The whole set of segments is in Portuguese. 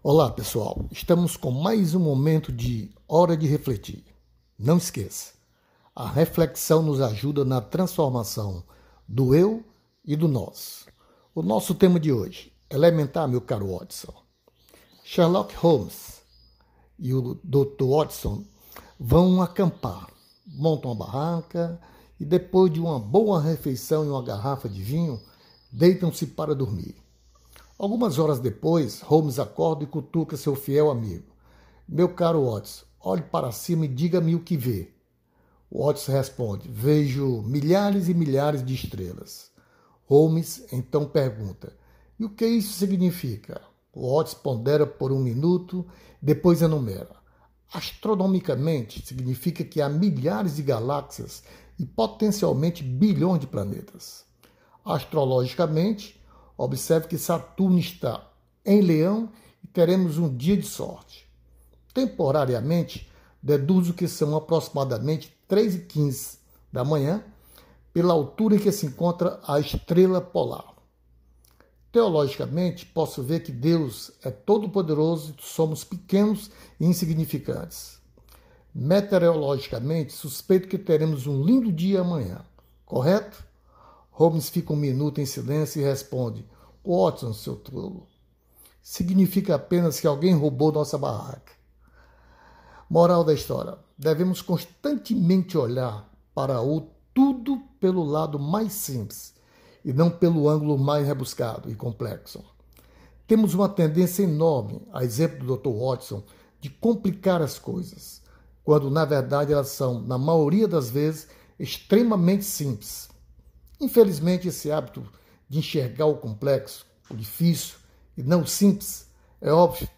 Olá, pessoal. Estamos com mais um momento de hora de refletir. Não esqueça, a reflexão nos ajuda na transformação do eu e do nós. O nosso tema de hoje, elementar, meu caro Watson. Sherlock Holmes e o Dr. Watson vão acampar, montam uma barraca e depois de uma boa refeição e uma garrafa de vinho, deitam-se para dormir. Algumas horas depois, Holmes acorda e cutuca seu fiel amigo. Meu caro Watson, olhe para cima e diga-me o que vê. Watson responde: Vejo milhares e milhares de estrelas. Holmes então pergunta: E o que isso significa? Watson pondera por um minuto, depois enumera. Astronomicamente, significa que há milhares de galáxias e potencialmente bilhões de planetas. Astrologicamente, observe que Saturno está em Leão e teremos um dia de sorte. Temporariamente, deduzo que são aproximadamente 3 e 15 da manhã, pela altura em que se encontra a estrela polar. Teologicamente, posso ver que Deus é todo-poderoso e somos pequenos e insignificantes. Meteorologicamente, suspeito que teremos um lindo dia amanhã, correto? Holmes fica um minuto em silêncio e responde: Watson, seu tolo. Significa apenas que alguém roubou nossa barraca. Moral da história: devemos constantemente olhar para o tudo pelo lado mais simples e não pelo ângulo mais rebuscado e complexo. Temos uma tendência enorme, a exemplo do Dr. Watson, de complicar as coisas quando na verdade elas são, na maioria das vezes, extremamente simples. Infelizmente, esse hábito de enxergar o complexo, o difícil e não o simples, é óbvio,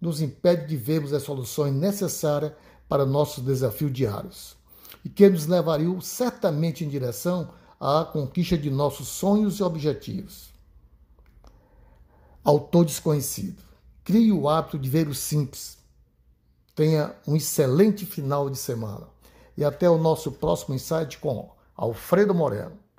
nos impede de vermos as soluções necessárias para nossos desafios diários e que nos levariam certamente em direção à conquista de nossos sonhos e objetivos. Autor desconhecido. Crie o hábito de ver o simples, Tenha um excelente final de semana. E até o nosso próximo insight com Alfredo Moreno.